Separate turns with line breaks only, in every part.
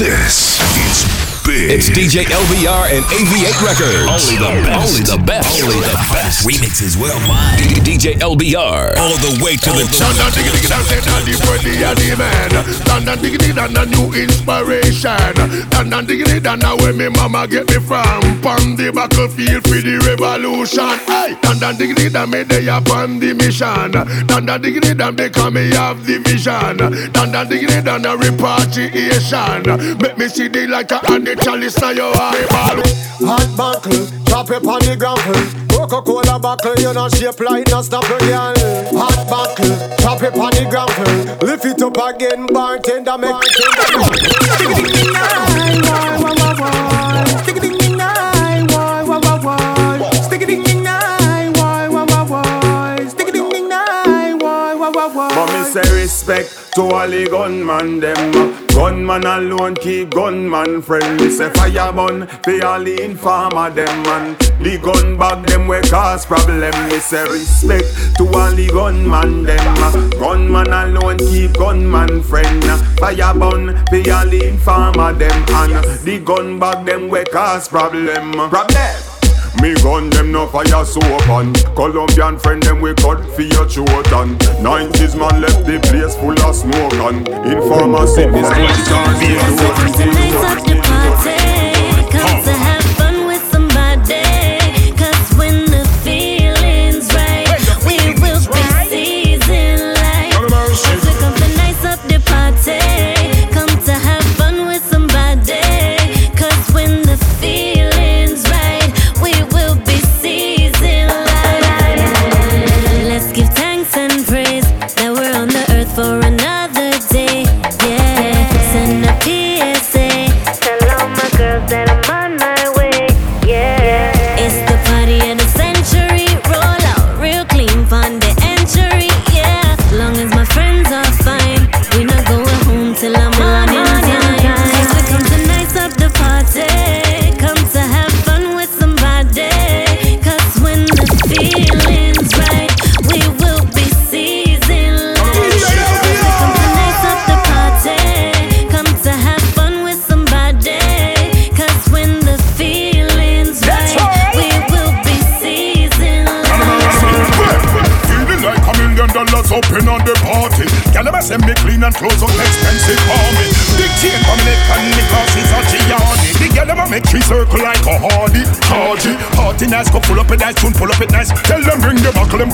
This is big.
It's DJ LBR and AV8 Records. Only the best. Only the best. Only the best.
Remixes worldwide.
DJ LBR.
All the way to the top.
Dun diggy dun say dun the worthy of the man. Dun dun diggy diggy dun new inspiration. Dun dun diggy diggy dun where me mama get me from. Pon the battlefield for the revolution. Hey, dun dun diggy dun me they upon the mission. Dun dun diggy dun because me have the vision. Dun dun diggy dun repatriation. Make me see the light and the chalice now your eye ball.
Hot buckle, chop it on the grapple. Coca-Cola buckle, you know shape like no stopper, girl. Hot buckle, chop it on the grapple. Lift it up again, bartender, make bartender.
Say respect to all the gunman them. Uh. Gunman alone keep gunman friend. Me say fire burn for all the informer them man. The gun bag them we cause problem. Me say respect to all the gunman them. Uh. Gunman alone keep gunman friend. Fire burn for all the informer them and the gun bag them we cause problem. Problem. Me gun them no fire so open Colombian friend them we cut for your throat and 90s man left the place full of smoke and Informer say this place can't be
Nights of the party,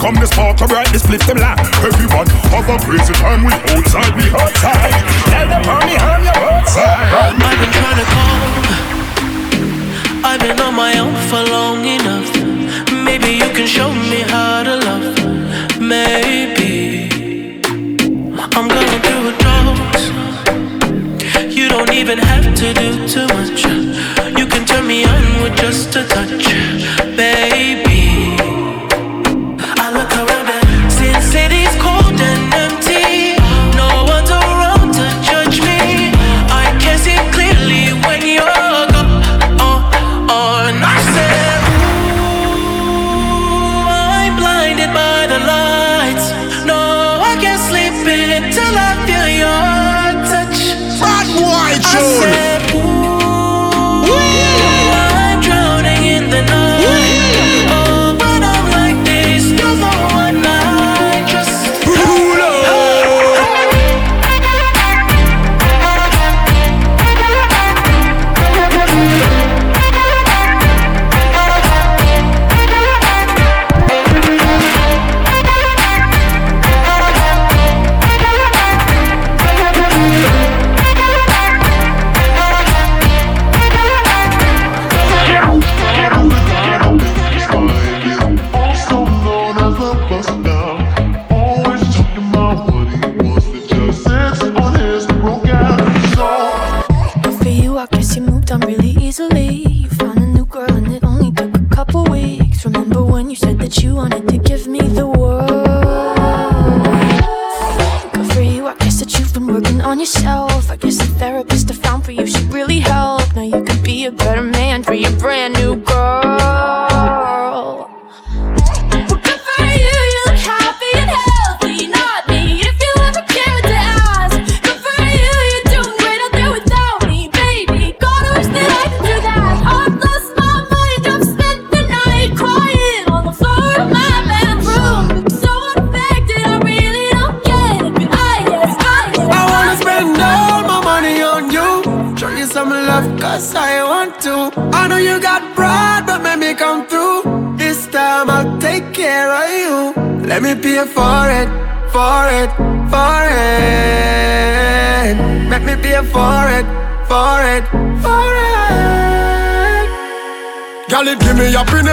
come the
spark, this split them laugh. Everyone have a crazy time, we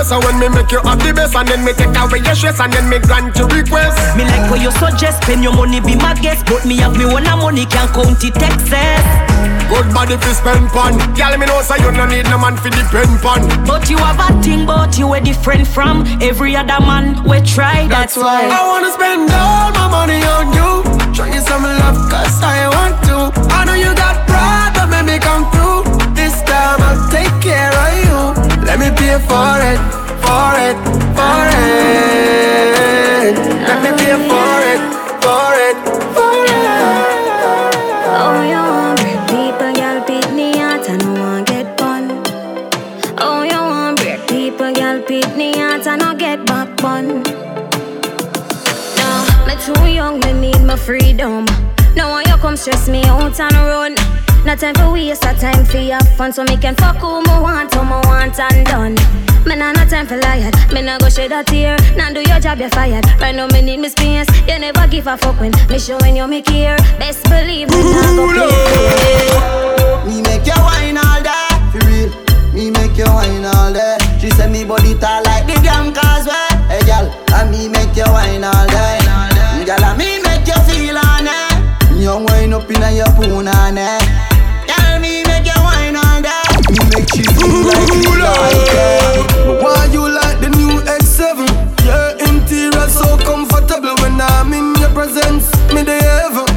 happiness And when me make you have the best And then me take away your stress And then me grant your request.
Me like what you suggest Spend your money, be my guest. But me have me one money Can't count it excess.
Good body fi spend pon Girl, me know say you no need no man fi depend pon
But you have a thing But you were different from Every other man. We try That's, why.
I wanna spend all my money on you. Show you some love, cause I want me pay for it, for it, for it. Let me pay for it, for it, for it.
Oh, you want break people, girl, pick me out, I no want get bun. Oh, you want break people, girl, pick me out, I no get back bun. No, me too young, me need my freedom. No one you come stress me out and run. No time for waste, a time for have fun, so me can fuck who me want, who me want and done. Me nah no time for liar, me nah go shed a tear. Nah do your job, you're fired. Right now me need me space. You never give a fuck when me showing you me care. Best believe me nah go play.
Me make you wine all day, for real. Me make you wine all day. She said me body tall like the damn causeway. Hey girl, and me make you wine all day. Girl, and me make you feel on it. You wine up inna your punani. Girl,
Why you like the new X7? Your interior so comfortable when I'm in your presence. Me the heaven.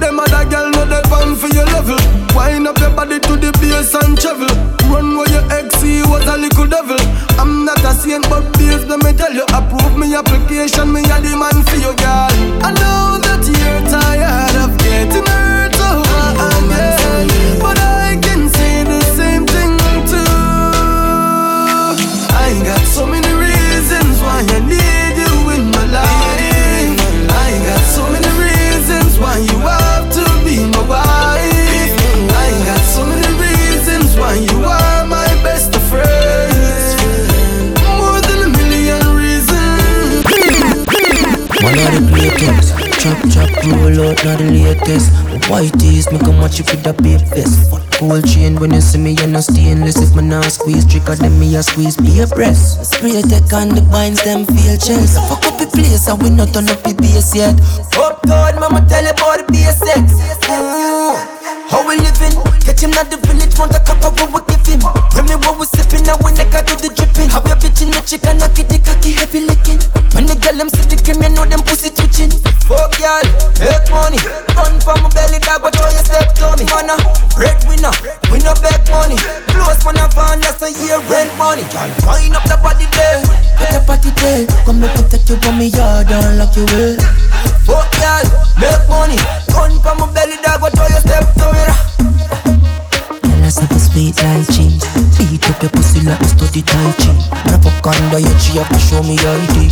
Them other girl know they fun for your level. Wind up your body to the bass and travel. Run where your ex was a little devil. I'm not a saint, but babes, let me tell you, approve me application. Me a the man for you, girl. I know that you're tired of getting hurt
Chop chop roll out now the latest White tees me come watch you with the big vest Fuck gold chain when you see me you no stainless If me now squeeze trigger then me a squeeze be a breast Spray tech on the binds them feel chest Fuck up the place and we not turn up the bass yet Uptown mama tell about the basics mm. How we living? Catch him at the village, want a cup of what we give him. When me what we sipping, now when I got do the dripping. Have your bitch in the chicken, knock it, the cocky heavy licking. When the girl them see the cream, you know them pussy twitching. Fuck y'all, make money. Run from my belly, dog, but throw your step to me. Man, a breadwinner, we no beg money. Close man, a van, that's a year rent money. Girl, wind up the body there, put the party there. Come me protect you from me yard and lock you in. Fuck y'all, make money. Run from my belly, dog, but throw your step to me. Girl, I a sweet like cheese. Beat up your pussy like a study tai chi. Wrap up under your up to show me ID.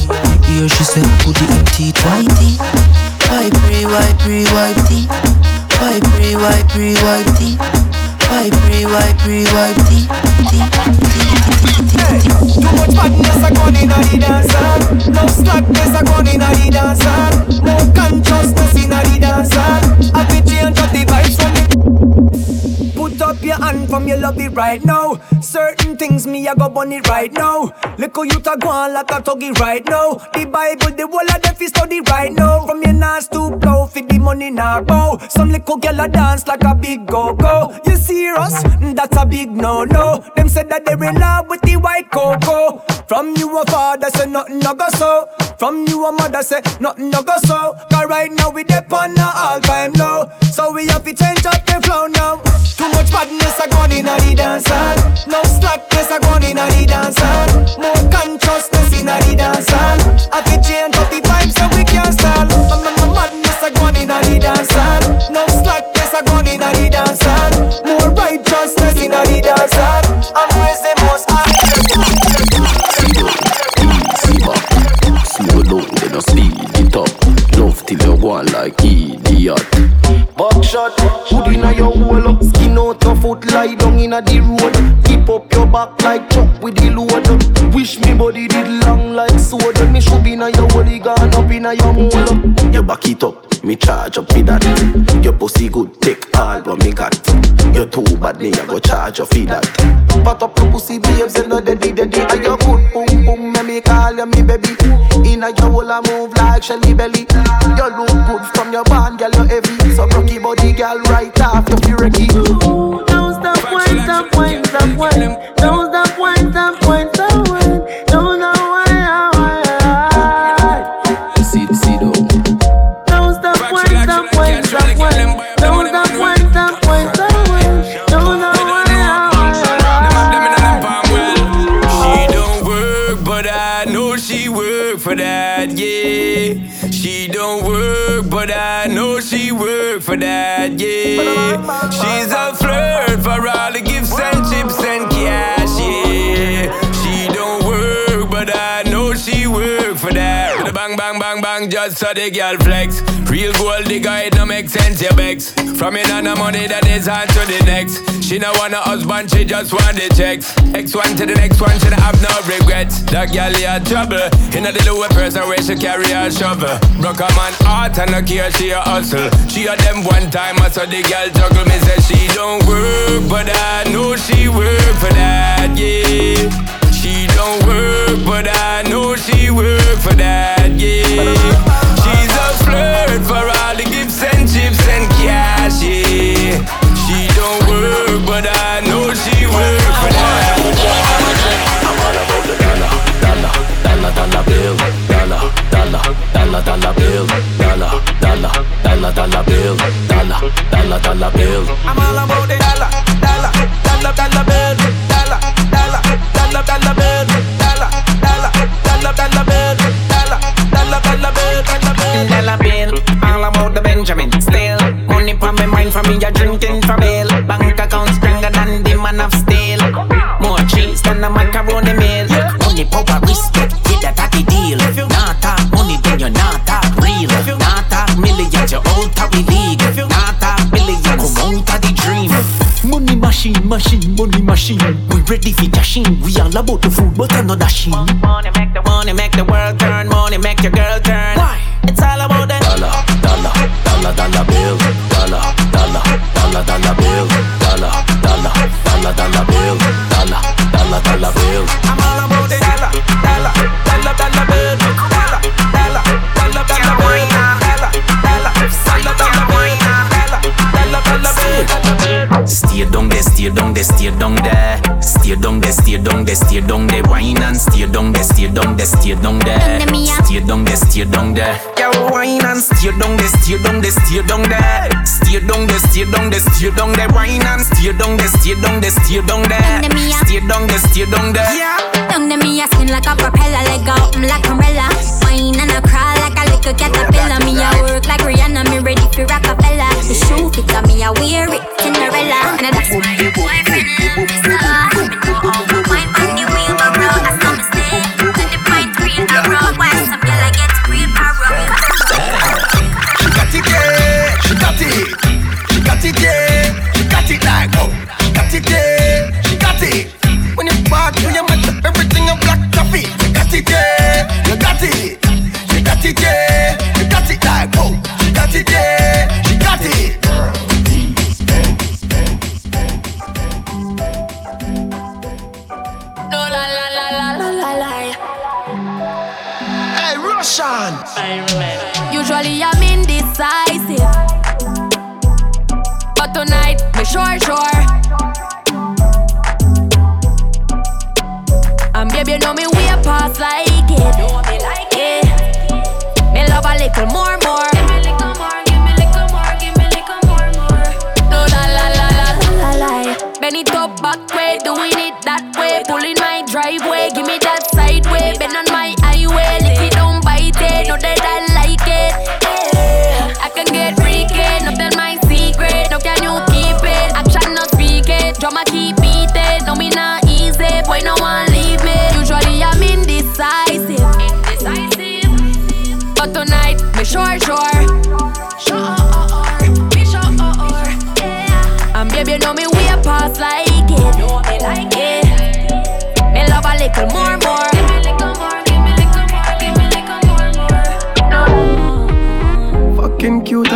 Here she said, put the empty whitey. Wipe pre, wipe pre, wipe tea. Wipe pre, wipe tea. Tea.
Too much badness a gone inna the dancer. No slackness a gone inna the dancer. No consciousness inna the dancer. I be change the vibes from the. Put up your hand from your love it right now. Certain things me a go it right now. How you ta go on like a tuggy right now. The Bible, the whole of them fi study right now. From your nas to blow, fi the money now bow. Some little girl a dance like a big go go. You serious? That's a big no no. Them said that they're in love with the white cocoa. From you a father say nothing no go so. From you a mother say nothing no go so. Cause right now we dep on a all time low. So we have to change up the flow now. Too much badness a gone inna the dancer. No slackness a gone inna the dancer. More consciousness inna the dancer. Have to change up the vibes so we can't stall. Madness a gone inna the dancer. No slackness a gone inna the dancer. More righteousness inna the dancer. I'm raising
Love till you go on like idiot. Buckshot, hood inna your hole up. Skin out your foot, lie down in a the road. Keep up your back like chuck with the load. Wish me body did long like sword. Me should be na your holy gone up in a your mole. You back it up. Me charge up with that. Your pussy good, take all what me got. You too bad, me I go charge you for that. Pat up your pussy, babes, and not daddy, daddy. And you good, boom, boom, me me call you me baby. Inna your hole, I move like Shelly Belly. You look good from your band, girl, you heavy. So rocky body, girl, right off your purity. Don't stop, wine, stop, wine, stop, wine. Don't stop, wine, stop, wine, stop, wine.
Bang, just so the girl flex. Real gold digger, it no make sense, your begs. From in on the money that is on to the next. She no want a husband, she just want the checks. X one to the next one, she don't have no regrets. That girl here trouble. In the lower person where she carry a shovel. Broke a man heart and no care, she a hustle. She a them one time, I saw the girl juggle. Me say she don't work, but I know she work for that, yeah. She don't work, but I know she work for that, yeah. She's a flirt for all the gifts and chips and cash, yeah. She don't work, but I know she work for that.
I'm all about the dollar, dollar, dollar, dollar bill, dollar, dollar, dollar, dollar bill, dollar, dollar, dollar, dollar bill, dollar, dollar, dollar bill.
I'm all about the dollar,
all about the
food, but I'm not dashing. There, stay down there. Wine and stay down there, stay down there, stay down there. Stay down there, stay down there.
Yo, wine and stay down there, stay down there, stay down there. Stay down there, stay down there, stay down there. Wine and stay down there, stay down there, stay down there. Stay down there, stay down there. Yeah.
Down to me, I spin like a propeller, leg out mm, like umbrella. Wine and I crawl like a little caterpillar. Me I work like Rihanna, me ready for Rockefeller. The shoe fit on me, I wear it, Cinderella. And that's your boyfriend love me so. Me know how to wine girl I get?
She got it, yeah. She got it.
Usually I'm indecisive, but tonight me sure sure. And baby, you know me way past like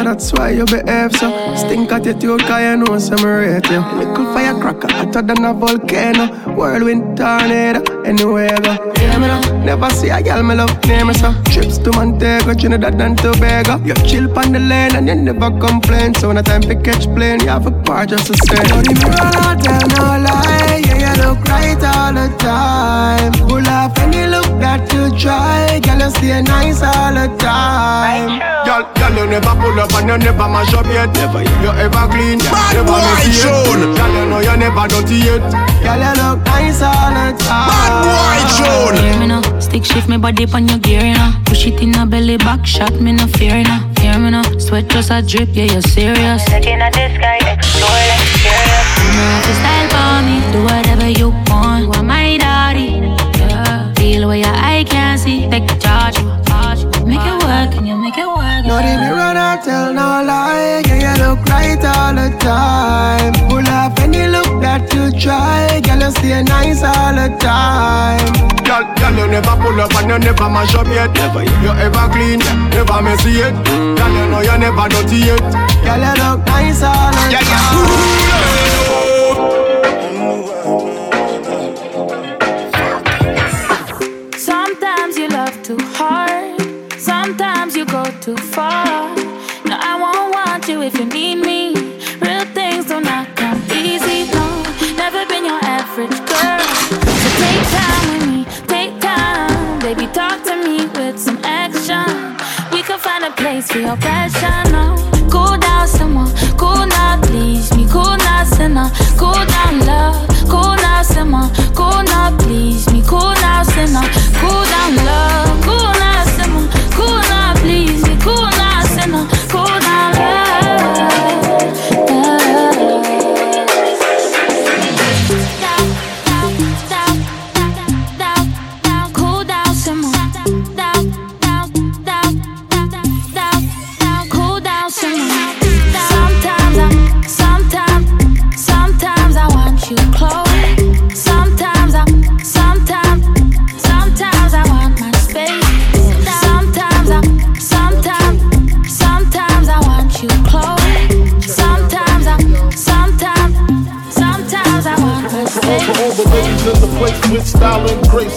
that's why you behave so. Stink at your tune, cause you know some rate you. Little firecracker, hotter than a volcano. Whirlwind tornado, anywhere I go. Hear me now, never see a girl me love, name me so. Trips to Montego, Trinidad and Tobago. You chill on the lane and you never complain. So when the time to catch plane, you have a car just to say. Don't even run out, tell no lie. Yeah, you look right all the time. Pull off any look that you try. Girl, you stay nice all the time.
Girl, girl, you never pull up and you never mash up yet. Never you ever clean,
Bad
never
boy
messy yet.
June.
Girl, you know you never dirty yet.
Girl, you look nice all the time. Bad boy June.
Hear me now, stick shift me body on your gear, you know. Push it in a belly back shot, me no fear, you know. Hear me now, sweat just a drip, yeah, you're serious.
Looking at this guy,
never pull up and you never mash up yet. Never you ever clean, never messy yet. Girl, you know you never dirty yet.
Girl, you look nice all the time.
Sometimes you love too hard, sometimes you go too far. No, I won't want you if you need me. Place for your passion, no. Cool down, someone, cool now, please me. Cool now, sinner, cool down, love. Cool now, someone, cool now, please me. Cool now, sinner, cool down, love.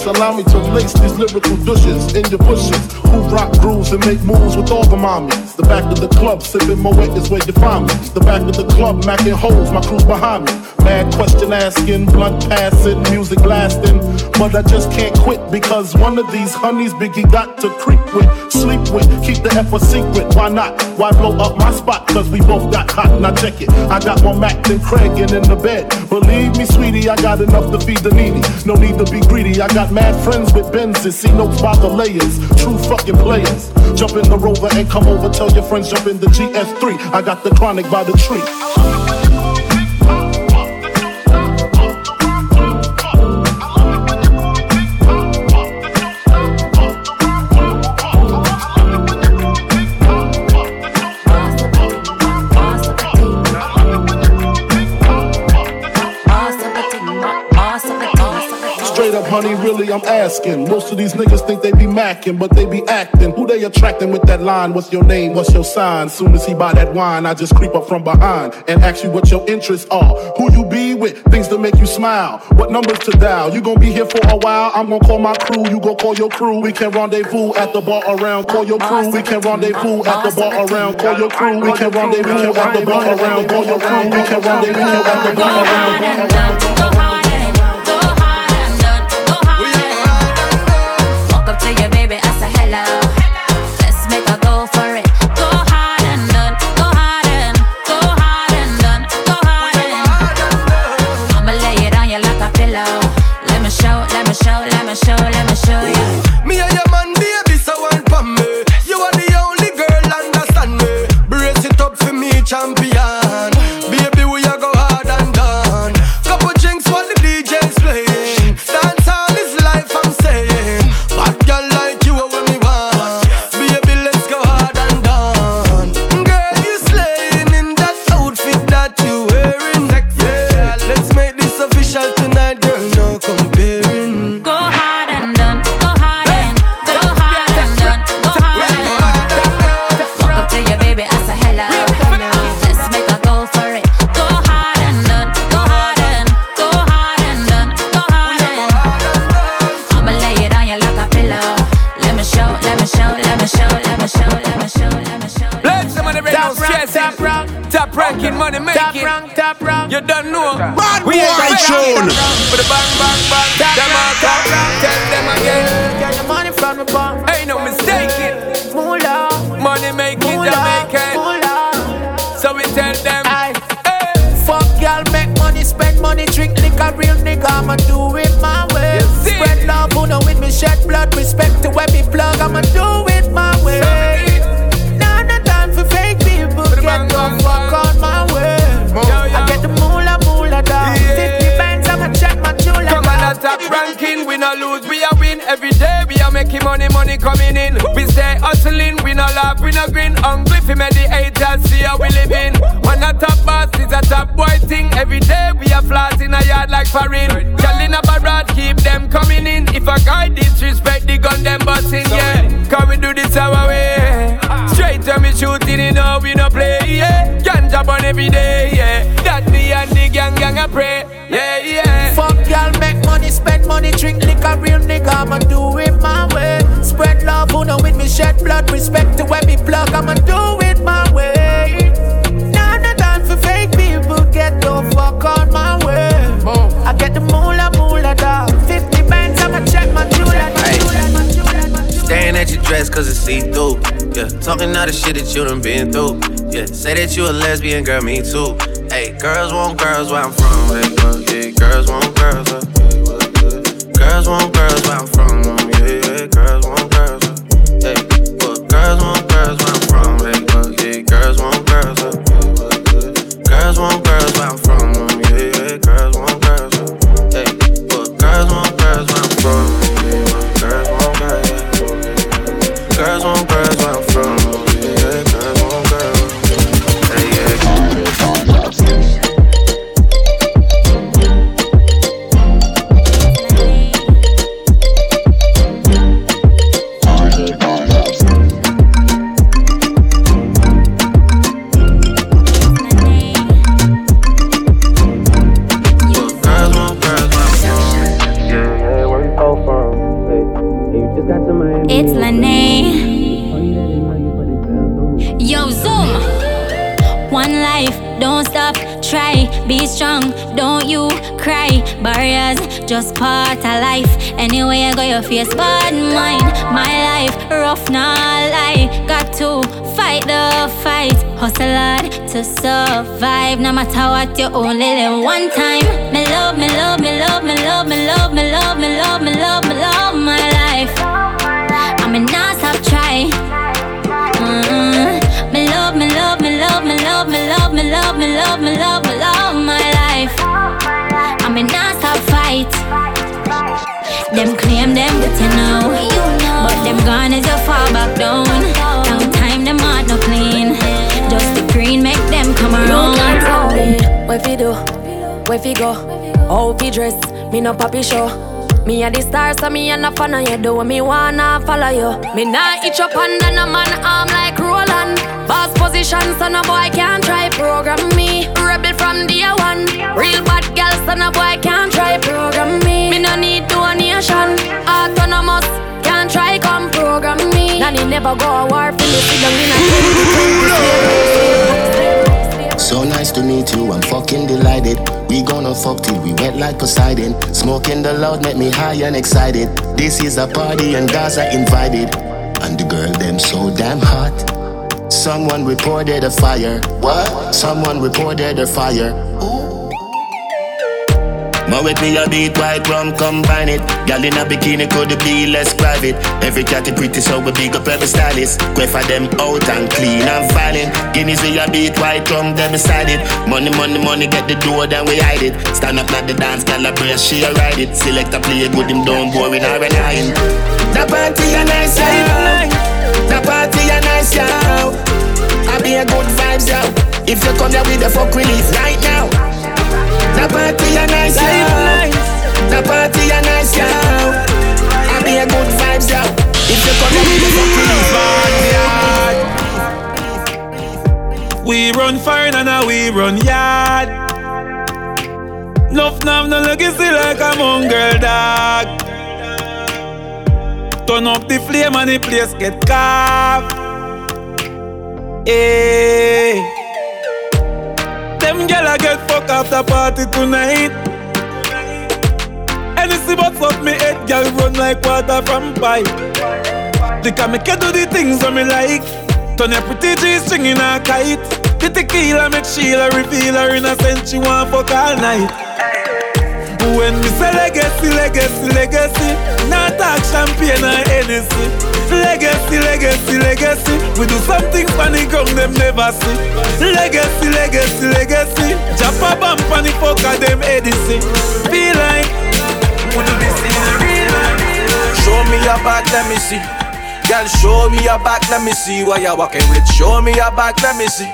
Allow me to lace these lyrical douches in your bushes. Who rock grooves and make moves with all the mommies. The back of the club, sipping Moet is where you find me. The back of the club, macking holes, my crew's behind me. Mad question asking, blunt passing, music blasting. But I just can't quit because one of these honeys Biggie got to creep with, sleep with, keep the F a secret. Why not? Why blow up my spot? Cause we both got hot. Now check it. I got more Mac than Craig and in the bed. Believe me, sweetie, I got enough to feed the needy. No need to be greedy. I got mad friends with Benzes. See notes by the layers. True fucking players. Jump in the rover and come over. Tell your friends jump in the GS3. I got the chronic by the tree. Honey, really, I'm asking. Most of these niggas think they be macking, but they be acting. Who they attracting with that line? What's your name? What's your sign? Soon as he buy that wine, I just creep up from behind and ask you what your interests are. Who you be with? Things to make you smile. What numbers to dial? You gon' be here for a while. I'm gon' call my crew. You gon' call your crew. We can rendezvous at the bar around. Call your crew. We can rendezvous at the bar around. Call your crew. We can rendezvous at the bar around. Call your crew. We can rendezvous at the bar around.
All
the
shit that you done been through. Yeah, say that you a lesbian, girl, me too. Hey, girls want girls where I'm from. Hey, yeah, girls want girls. Girls want girls where I'm from.
Me a no
fan of you. Do what me wanna follow you. Me nah itch up under no man arm like Roland. Boss position, so no boy can't try program me. Rebel from day one. Real bad girl, so no boy can't try program me. Me no need donation. Autonomous, can't try come program me. Nanny never go a war for me. Sit down in a
So nice to meet you, I'm fucking delighted. We gonna fuck till we wet like Poseidon. Smoking the loud make me high and excited. This is a party and Gaza invited. And the girl them so damn hot. Someone reported a fire. What? Someone reported a fire. More with me a beat white rum combine it. Gal in a bikini could be less private. Every cat is pretty so we big up every stylist. Quay for them out and clean and violent. Guineas we a beat white rum them beside it. Money money money get the door then we hide it. Stand up at the dance gal a brace she a ride it. Select a play good him down boring or nine. The party a nice yeah. The party a nice yeah. I be a good vibes yo. If you come here with the fuck relief right now. The party a nice, yo. The party a nice, yo. I be a good vibes, yo. If you come with the
We run fire and now we run yard. Nuff nav no legacy like a mongrel dog. Turn up the flame and the place get carved. Hey.
Girl, I get fuck after party tonight. Anything but fuck me head, girl run like water from pipe. They can make you do the things that me like. Turn your pretty G string in a kite. The tequila make Sheila reveal her innocent. She want fuck all night. When me say legacy, legacy, legacy, not talk champagne or Hennessy. Legacy, legacy, legacy, we do something funny ground them never see. Legacy, legacy, legacy, jump a bump on fuck them Edison. Feel like we do this in the real life.
Show me your back, let me see. Girl, show me your back, let me see what you're walking with. Show me your back, let me see.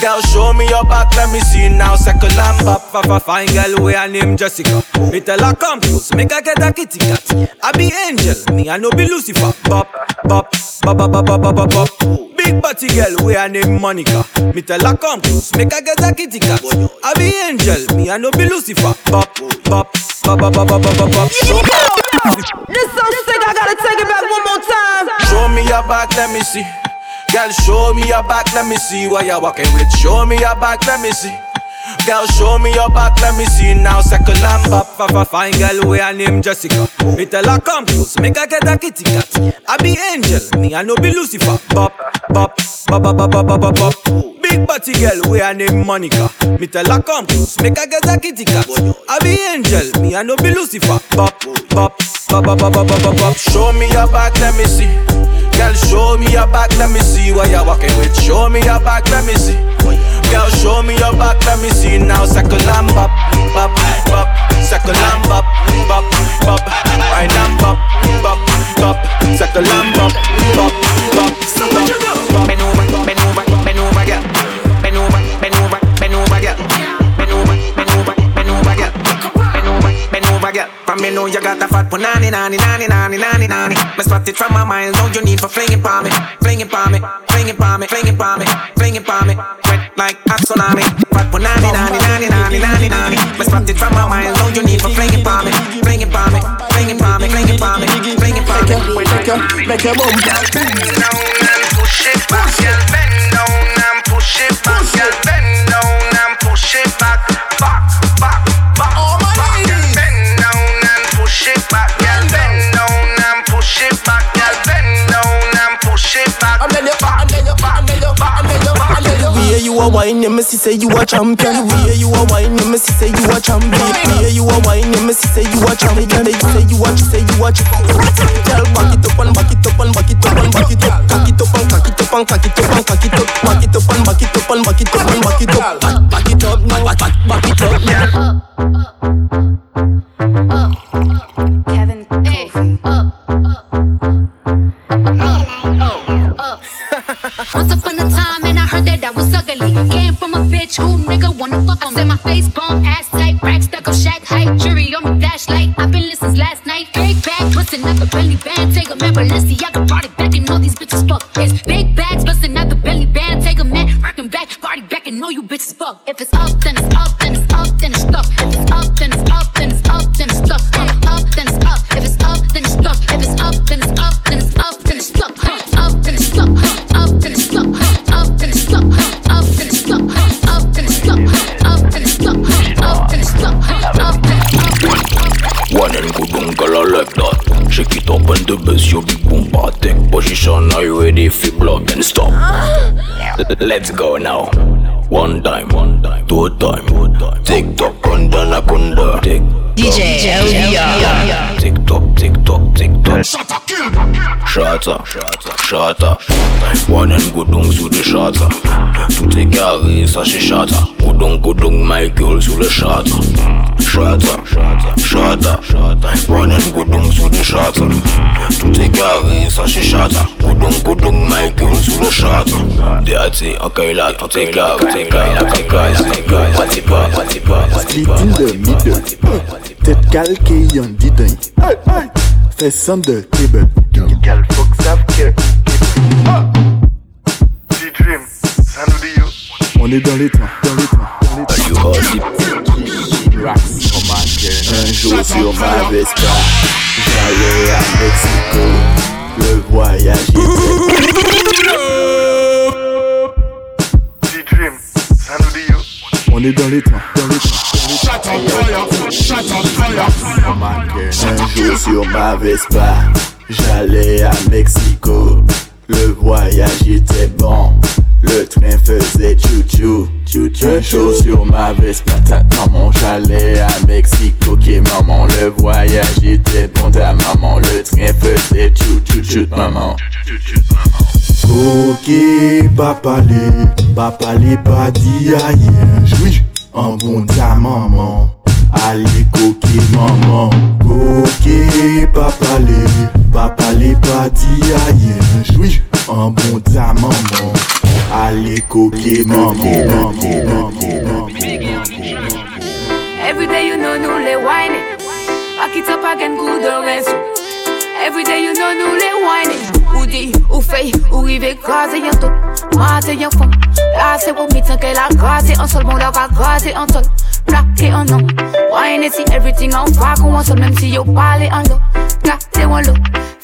Girl, show me your back, let me see now. Second lamp up, fa fine girl, we her name Jessica. Me tell her come close, make her get a kitty cat. I be angel, me I no be Lucifer. Bop, bop, bop, bop, bop, bop, bop, bop. Big body girl, we her name Monica. Me tell her come close, make her get a kitty cat. I be angel, me I no be Lucifer. Bop, bop, bop, bop, bop, bop, bop, bop.
This so sick, I gotta take it back one more time.
Show me your back, let me see. Girl, show me your back, let me see what you're walking with. Show me your back, let me see. Girl, show me your back, let me see now. Second number up, for fine girl, where I name Jessica. Me tell her come close, make her get a kitty cat. I be angel, me I no be Lucifer. Bop, bop, bop, bop, bop, bop, bop, bop. Big body girl, we her name Monica. Me tell her come make her get a kitty cat. I be angel, me I no be Lucifer. Bop, bop, bop, bop, bop, bop, bop, bop. Show me your back, let me see. Girl, show me your back, let me see what you're walking with. Show me your back, let me see. Girl, show me your back, let me see now. Second lamb up, bop, bop. Second lamb up, bop, bop. Right lamb up, bop, bop. Second lamb up, bop, bop. So?
From me know you got a fat punani, nani, nani, nani, nani, nani. Me spot it from my mind, know you need for flinging pa me, flinging pa me, flinging pa me, flinging pa me, flinging pa me. Wet like a tsunami. Fat punani, nani, nani, nani, nani, nani. Me spot it from my mind, know you need for flinging pa me, flinging pa me, flinging pa me, flinging pa me, flinging pa me.
Make your, make your bum.
Bend down and push it back, girl. Bend down and push it back, girl. Bend down and push it back, back,
you
a wine, you me see say you a champion. Way you a wine, you me see say you a champion. Way you a wine, you me see say you a champion. They say you a, say you champion. Girl, back it up and back it up and back it up and back it up. Cock it up and cock it up and cock it up and cock it up. Back it up and back it up and back it up and back it up. Back it up now, back, back it up now.
Bitch who nigga wanna fuck on. Said my face bomb, ass tight, rack stuck up, shack height, jury on me flashlight. I've been listening last night. Big bag, bustin' out the belly band. Take a man, Balenciaga party back and all these bitches fuck. It's big bags, bustin' out the belly band. Take a man, rockin' back, party back and all you bitches fuck. If it's up, then it's up, then it's
the bass you big boom Take position. Are you ready for blood and stop? Let's go now. One time, one time, two time, two time Tick tock, kunda na kunda Tick
DJ LBR.
Tick tock, tick tock, tick tock Shata, shata, shata One and good on sous le shata Tout est carré, ça c'est shata Goudon, goudon, Michael sous le shata Shata, shots, shot, running goudon sous le shot. Tout est carré, ça chez shot, goudon, goudon, my gun sous le shot. DAT, encore là, tout est là, tout est là, tout est là, tout est là, tout est
là. Sleeping the middle, tête calquée, y'en dit d'un. Fais somme de Québec.
Gal, fuck, save, care. Ah! Ça nous.
On est dans les temps, dans les Un jour sur ma Vespa J'allais à Mexico Le voyage. On est dans les temps, dans les temps. Un jour sur ma Vespa, j'allais à Mexico. Le voyage était bon, le train faisait chou-chou. Chou-chou. Un jour sur ma Vespa, ta maman, j'allais à Mexico. Ok, maman, le voyage était bon, ta maman, le train faisait chou-chou-chou, maman. Ok, papa les, papa les pas dit aïe, jouis, en bon ta maman. Allez, coquille maman, ok, papa les, papa les pas dit aïe, jouis, en bon ta maman. Maman, maman, maman.
Every day you know nous les whining. Back it up again, good or rest. Every day you know nous les whining. Ou dit, ou fait, ou rive crasé yon tout. Maté yon fond. Là c'est pour mi que la grâce en sol, mon leur a grâce en sol. Plaqué en nom. Whining si everything en vague en sol, même si yo parle en l'eau.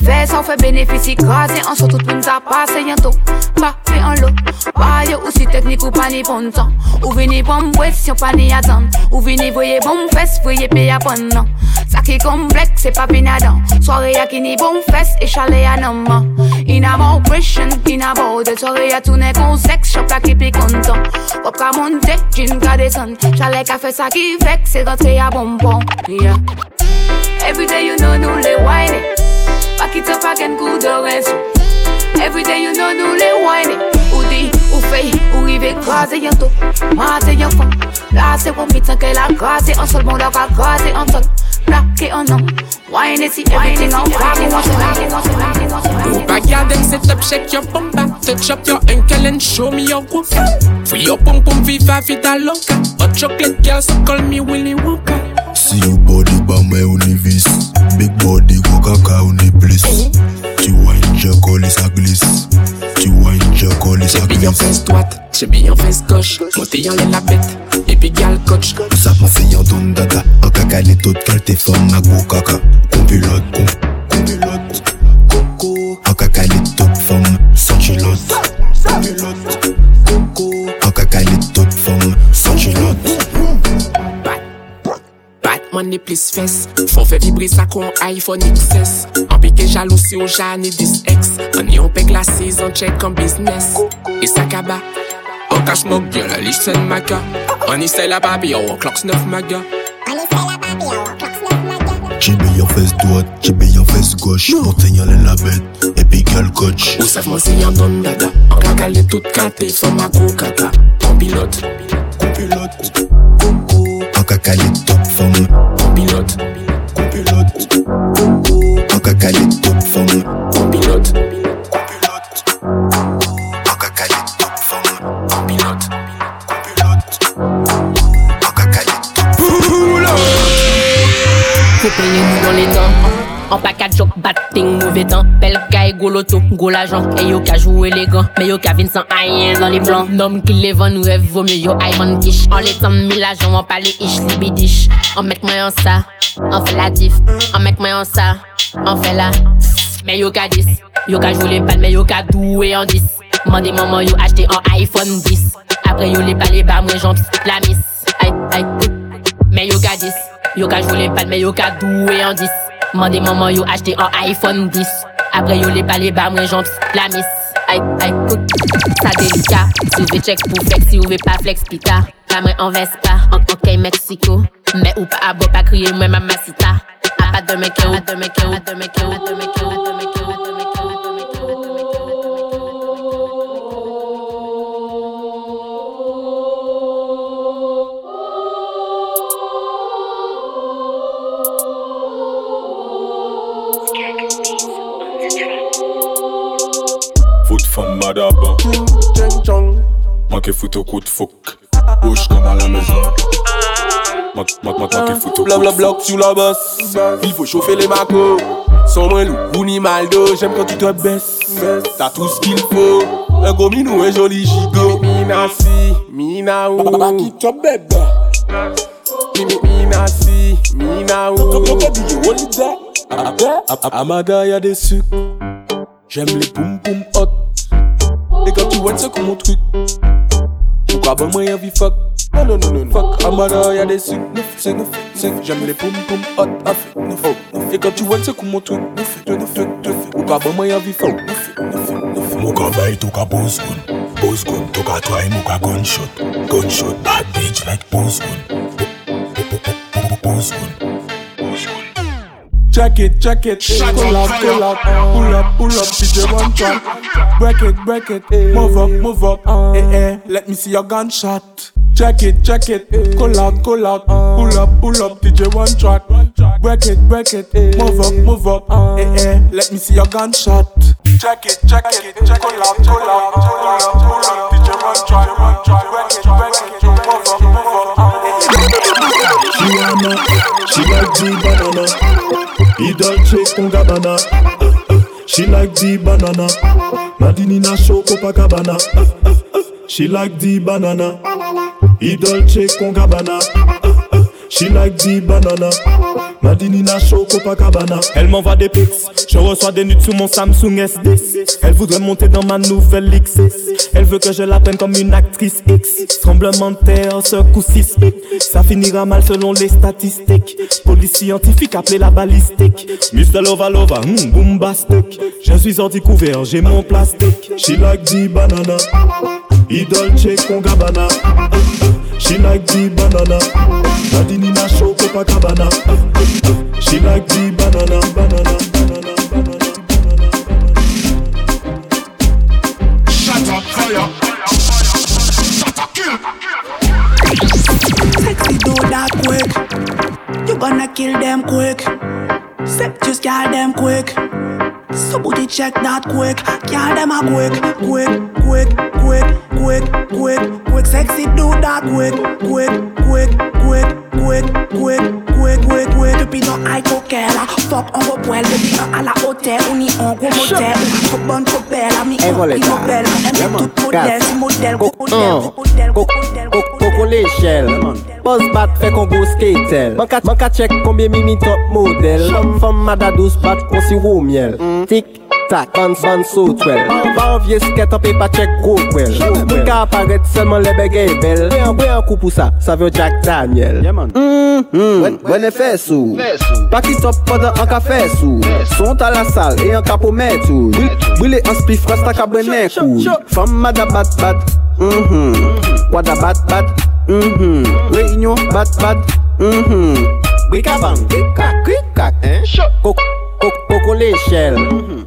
Fais ça, fait bénéficie grâce en sol, tout le monde a passé yon tout. Parfait en l'eau. Bah yo aussi technique ou pas ni bon temps. Ou vini bon wet si on pas ni attendre. Ou vini voyez bon fesse, voyez payer à bon non. Ça qui complexe, c'est pas pinadon. Soirée à qui ni bon fesse et chalet à non In a more pression, in a border. Soirée à tourner con sexe, shop la qui pique content. Pop ka monte, jean ka descend. Chalet ka fait ça qui vex, c'est rentré à bonbon. Yeah. Every day you know nous les whining. Back it up again, good or rest. Every day you know nous les whining. Ou dit, ou fait, ou rive yon tout. Maté yon fond. Là c'est pour mi que la grâce en sol, mon leur a grâce en sol. Plaqué en. Whining si everything en vague, on se
Go backyard and set up, shake your bum back Touch up your ankle and show me your work Free your pum pum, viva vida loca. Hot chocolate girl, so call me Willy Wonka
See your body mwen ou ni vis Big body go kaka ni bliss. Wine jack all is a glisse Tu wine jack all is a
J'ai bien fesse droite, j'ai bien fesse gauche Monté en la bête, et puis gal coach.
Tout ça m'a fait yon don dada An kaka li tout kal te fom na go kaka Kon pilot,
Batman les plus fesses Font faire vibrer ça con iPhone XS En piqué jalousie au Jeanne et 10X On y on paie la saison check en business. Et ça kaba On cache mon gueule, la liche c'est maca On y c'est la baby, on clocks 9 maga
Chibe yon fes droite, chibe yon fes gauche. Monte yon lè la bête, epi gal coach.
Ou savent moi c'est yon don dada. En cacalé tout kate, femme à go kaka En pilote.
Kon pilot An kaka li tout fom
pilote.
Kon pilot An kaka li tout fom
En pilote.
An kaka li tout fom
En pilote
An kaka
Faut payer nous dans les dents. En package joke, batting, mauvais temps. Belle caille, go loto, go l'argent. Et yo ka joué élégant, mais yo ka vin sans rien dans les blancs. Nom qui les vend, nous rêve, vaut mieux yo Ivan quiche. En les temps mille agents, on parle ish, libidish. On met moi en ça, on fait la diff. On met moi en ça, on fait la. Mais yo ka 10, yo ka joué les balles, mais yo ka doué en 10. Mandez maman, yo acheté en iPhone 10. Après yo les balles, bah moi j'en la miss. Aïe, aïe, mais yo ka 10. Yo ka joué les balles, mais yo ka doué en 10. Mandez maman, yo acheté en iPhone 10. Après yo les balles, bah moi j'en la miss. Aïe, aïe, écoute, ça délicat. Si vous voulez check pour flex, si vous voulez pas flex, pita. La moi en Vespa, en ok Mexico. Mais ou pas à beau, pas crier, moi mamacita. A pas de mec, pas de mec, pas de mec, pas de mec, pas de mec, pas
Femme madaba Manque foot au coup de fouc Bouche comme à la maison manque, manque foot au coup de
Blablabla sur la bosse. Il faut chauffer les macos. Sans moins loup, ou ni maldo. J'aime quand tu te baisses. T'as tout ce qu'il faut. Un gros minou, un joli gigot. Mina si, mina ou. Baba qui te. Mi- Mina si, mina ou.
Amada y'a des sucres J'aime les boum boum hot Et quand tu vois c'est comme mon truc Pourquoi bon moi envie fuck.
Non, non, non, non, fuck, Amara, y'a des sucs, neuf, c'est neuf, c'est J'aime les poum poum hot, affaire, neuf, neuf. Et quand tu vois, c'est comment tout, neuf, neuf, neuf, neuf. Ou ka bon, moi, y'a vie fort, neuf, neuf, neuf.
Muka veille, toka booze gun. Booze gun, toka try, muka gunshot. Gunshot, bad bitch like booze gun. Booze gun
Check it, check it, pull up, pull up, pull up, pull up, DJ one track. Break it, break it, move up, move up, eh eh. Let me see your gunshot. Check it, check it, pull out, pull out, pull up, pull up, DJ one track. Break it, break it, move up, move up, eh eh. Let me see your gunshot. Check it, check it, check pull out, pull out, pull up, pull up, DJ one track. Break it, break it, move up, move up, eh eh.
Rihanna, she like the banana. He Dolce con Gabbana. She like the banana. Madini na show Copacabana. She like the banana. He Dolce con Gabbana. She like the banana. Madini na show Copacabana.
Elle m'envoie des pics, je reçois des nudes sur mon Samsung S10. Elle voudrait monter dans ma nouvelle XS. Elle veut que je la prenne comme une actrice X. Tremblement de terre, coup sismique. Ça finira mal selon les statistiques. Police scientifique appelée la balistique. Mr. Lova Lova, hmm, bombastic. Je suis hors couvert, j'ai mon plastique.
She like the banana. He Dolce con Gabbana. She like the banana. Madini na show Copacabana. She like the banana, banana, banana, banana.
Shut up, fire. Shut up, kill.
Sexy do that quick. You gonna kill them quick. Set just girl them quick. Somebody check that quick. Girl them a quick, quick, quick, quick, quick, quick, quick. Sexy do that quick, quick, quick, quick, quick, quick, quick, quick, quick. Depuis non high coquelle, fuck on repoil. Depuis un à la hôtel, on y en gros motel. Trop bonne, trop belle, ami, on y. Elle met tout modèle, si modèle, gros modèle, modèle, gros modèle.
L'échelle Boss bat fait qu'on go skatel ka check combien mimi top modèle Femme bat kon si miel Tic tak, ban ban sou twel. Ban vye sket an pe pa chek go kwel. Mwen ka aparet selman lebe gey e bel. Mwen an, an kou pou sa, sa vyo Jack Daniel. Mwen e fè sou. Pakitop padan an ka fè sou. Sont a la sal e an ka pou mè tou Bwile an spi fras tak a bwene kou Fam mada bat bat. Mm-hmm. Wada bat bat. Mm-hmm. Reynyon bat bat. Mm-hmm. Bwika bang, bwika kwika Koko Coco l'échelle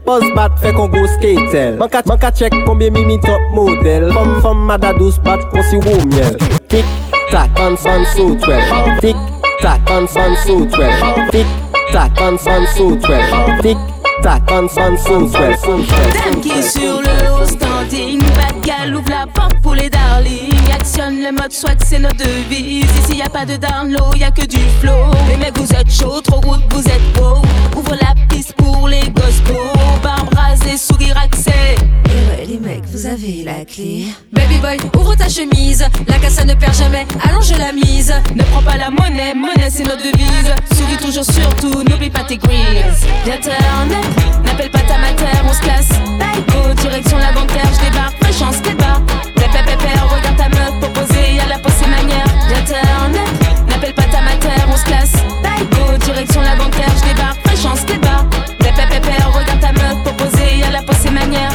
Boss bat fait qu'on go skatel Man ka, check combien mimi top modèle Femme femme mada douce bat kon si roux miel. Tic tac ban ban so twel. Tic tac ban ban so twel. Tic tac ban ban so twel. Tic tac ban ban so twel.
Dame qui est sur le haut standing. Bad gal ouvre la porte pour les darlings Actionne le mode swag c'est notre devise Ici y a pas de down low, y a que du flow. Les mecs vous êtes chaud, trop route vous êtes beau. Ouvre la piste pour les gospel Barbe rasée, sourire accès
Et ouais, les mecs, vous avez la clé. Baby boy, ouvre ta chemise. La casse ne perd jamais, allonge la mise.
Ne prends pas la monnaie, monnaie c'est notre devise Souris toujours surtout, n'oublie pas tes greens Viens n'appelle pas ta mater, on se classe Go, direction la bancaire, je débarque, fraîche en skatebar Pépé pépé, regarde ta meuf proposée, y'a la poste manière net, n'appelle pas ta mater, on se classe Go, direction la bancaire, je débarque, fraîche en skatebar Pépé pépé, regarde ta meuf proposée, y'a la poste manière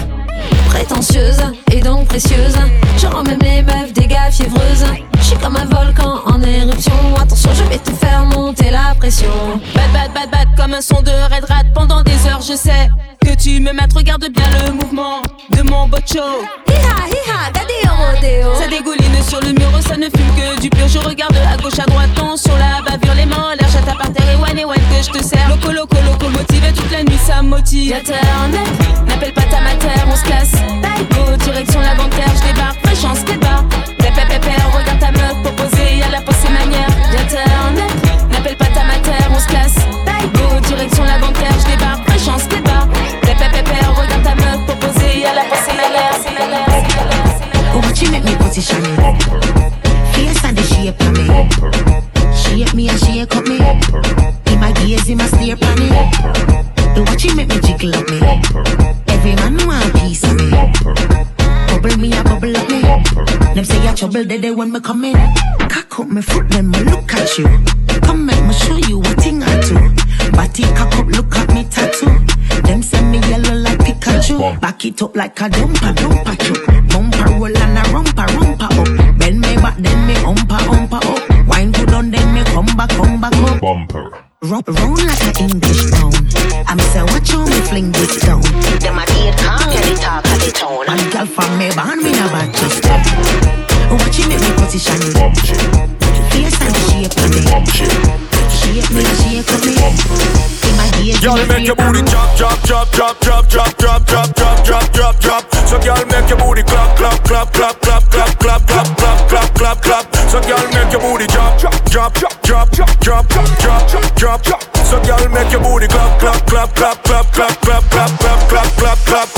Prétentieuse et donc précieuse. Je rends même les meufs des gars fiévreuses. Je suis comme un volcan en éruption. Attention, je vais te faire monter la pression.
Bad bad bad bad comme un son de red rat pendant des heures je sais que tu me mates regarde bien le mouvement de mon bocho.
Hiha hiha, daddy en rodéo.
Ça dégouline sur le mur, ça ne fume que du pur. Je regarde à gauche à droite, tension la bavure Les mains en l'air, à par terre et one et one que je te sers. Loco loco loco motivé toute la nuit ça me motive. N'appelle pas ta mater, on se casse. Go, direction la bancaire, je débarque, fraîche en skatebar Pépé pépé, regarde ta meuf proposée, y'a la poste manière
Oh, what she make me position it. Face and the shape of me. Shape me and shake up me. In my gaze, in my stare on me. Oh, what she make me jiggle up me.
Every man want piece of me. Bubble me, I bubble up me. Them say I trouble they day when me come in. Cock up my foot, then me look at you. Come make me show you what thing I do. Body cock up, look at me tattoo. Them send me yellow like Pikachu. Back it up like a dumper, dumper truck. Bumper roll and a rumper, rumper up. Bend me back, then me umpa, umpa up. Wine good on, then me come back, come back up.
Bumper.
Round, round like an English town. I'm say, watch how me fling this down. Them a hate can't get it talk of the town. And girl from me born me never trust them. Watch you make me position you. Face and shape me. Shape me, shape me. In my
make your booty drop, drop, drop, drop, drop, drop, drop, drop, drop, drop, drop, drop. So girl, make your booty clap, clap, clap, clap, clap, clap, clap, clap, clap, clap, clap, clap. So girl, make your booty drop, drop, drop, drop, drop, drop, drop, drop, drop. So girl, make your booty clap, clap, clap, clap, clap, clap, clap, clap, clap, clap, clap, clap.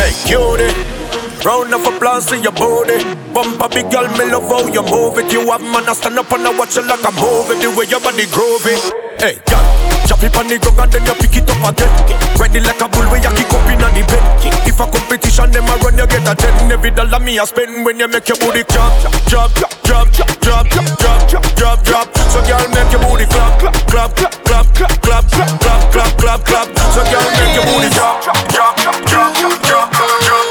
Hey, cutie. Round of applause to your booty. Bump a big girl, me love how you move it. You have man, I stand up and I watch you like a movie. The way your body groovy. Hey, girl, chop it on the ground and then you pick it up again. Ready like a bull when you kick up in the bed. If a competition, them a run, you get a ten. Every dollar me a spend when you make your booty drop, drop, drop, drop, drop, drop, drop, drop, drop, drop. So girl, make your booty clap, clap, clap, clap, clap, clap, clap, clap, clap, clap, clap, clap. So girl, make your booty drop, drop, drop, drop, drop, drop,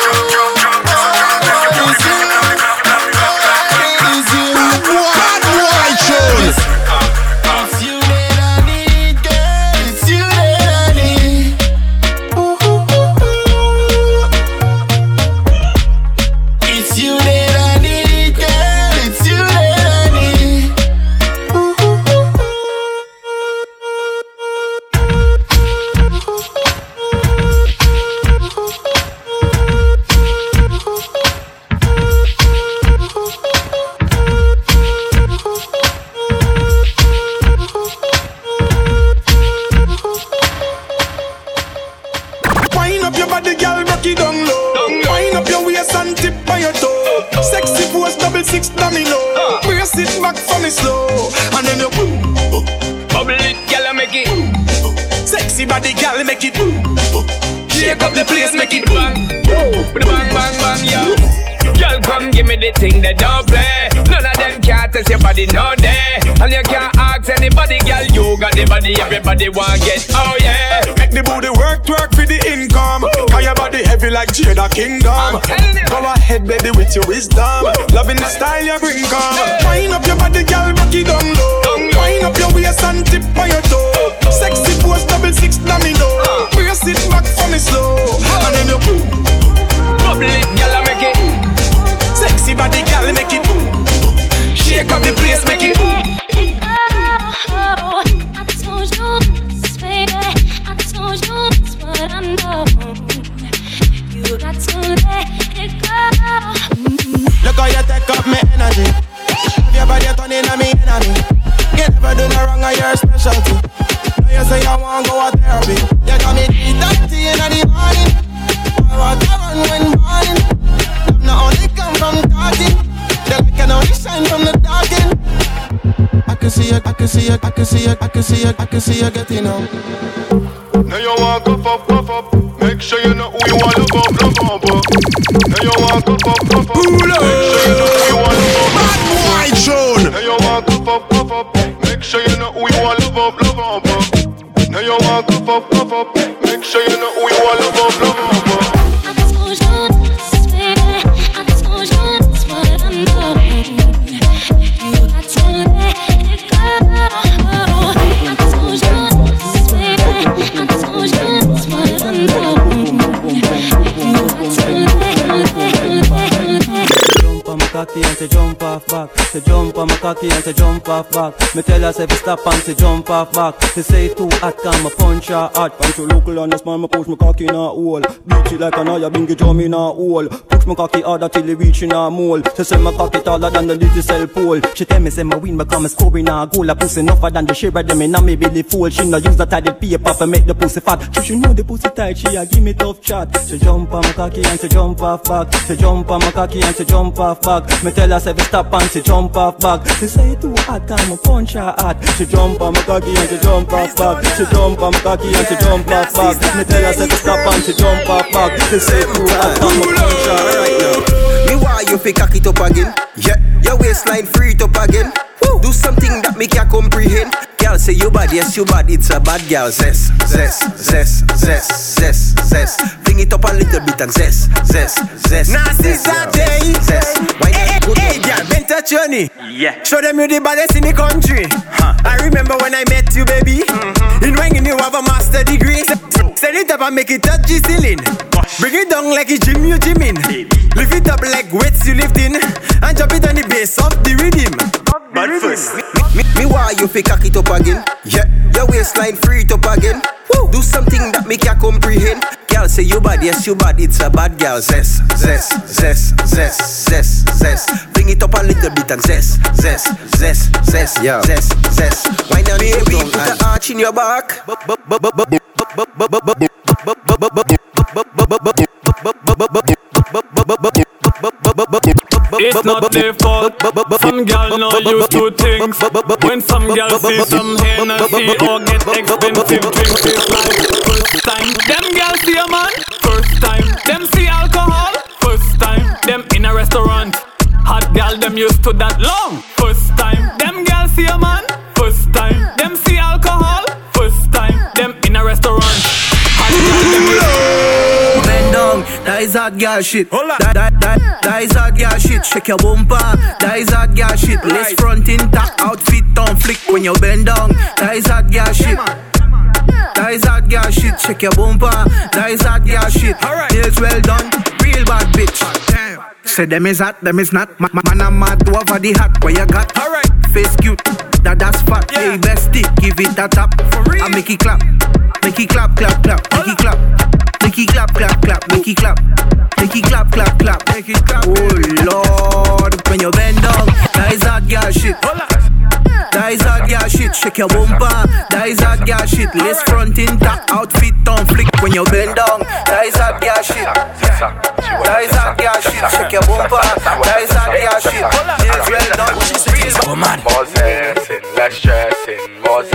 body,
want get. Oh yeah.
Make the booty work, work for the income. Cause your body heavy like Jada Kingdom. Go ahead, baby, with your wisdom. Loving the style you bring, come. Wind up your body, girl, rock it down low. Wind up your waist and tip by your
can see it getting out.
Now you want cuff up, cuff up. Make sure you know who you want to love
Say jump on my cocky and say jump off back. Me tell her say stop and say jump off back. She say too hot, come me punch her hot. Punch your local and the smile, me push my cocky in a hole. Beat it like an aya, bingy drum in a hole. Push my cocky harder till it reach in a mole. She say my cocky taller than the little cell pole. She tell me say my win become a in a goal. A pussy enougher than the of them in a me belly full. She no use the tidy paper for make the pussy fat. She she know the pussy tight, she a give me tough chat. She jump on my cocky and she jump off back. She jump on my cocky and she jump off back. Me tell her say stop and she jump off back. She say it too hot, time me punch her hot. She jump on my cocky and she jump off back. She jump on my cocky and she jump off back. Me tell her say fi stop and she jump off back. She say it too hot, time me punch her right now.
Me why
you fi cock it up again. Yeah, your waistline free it up again. Do something that me can comprehend. Girl say you bad, yes you bad. It's a bad girl. Zest, zest, zest, zest, zest, zest. Fling it up a little bit and zest, zest, zest.
Nasty Saturday.
Zest. Why
Hey,
good
hey, girl, been touch journey.
Yeah.
Show them you the baddest in the country. Huh. I remember when I met you, baby. Mhm. In when you have a master degree. Se- Set it up and make it touch the ceiling. Bring it down like a gym you gym in. Lift it up like weights you lifting. And drop it on the bass of the rhythm.
But first, me, me, me why you fi cock it up again? Yeah, your waistline free it up again. Woo. Do something that me can comprehend. Girl say you bad, yes you bad. It's a bad girl. Zest, zest, zest, zest, zest, zest. Bring it up a little bit and zest, zest, zest, zest, Yeah. zest, zest. Why not baby put the arch in your back?
It's not their fault. Some gal not used to things. When some gal see some Hennessy or get expensive drinks, it's like first time. Them gal see a man. First time. Them see alcohol. First time. Them in a restaurant. Hot gal them used to that long. First time. Them gal see a man.
That is hot girl shit. That, that, that, that is hot girl shit. Shake your bumper, that is hot girl shit. Lace front intact, outfit on flick when you bend down. That is hot girl shit. That is hot girl shit. Shake your bumper, that is hot girl shit. Nails well done, real bad bitch. Say them is hot, them is not. Ma- ma- Man, I'm mad over the hat. Where you got? Alright. Face cute, that that's fat. Hey, bestie, give it a tap. For real. I make it clap, make it clap, clap, clap, make it clap. Make it clap, clap, clap, make it clap. Make it clap, clap, clap, make it clap. Oh Lord, when you bend down, that is hot girl shit. That is hot girl shit. Shake your bumper, that is hot girl shit. Lace front intact, outfit on flick when you bend down. That is hot girl shit. That is hot girl shit. Shake your bumper, that is hot girl shit. Nails well done, real bad.
More zesting, less stressing, more zesting,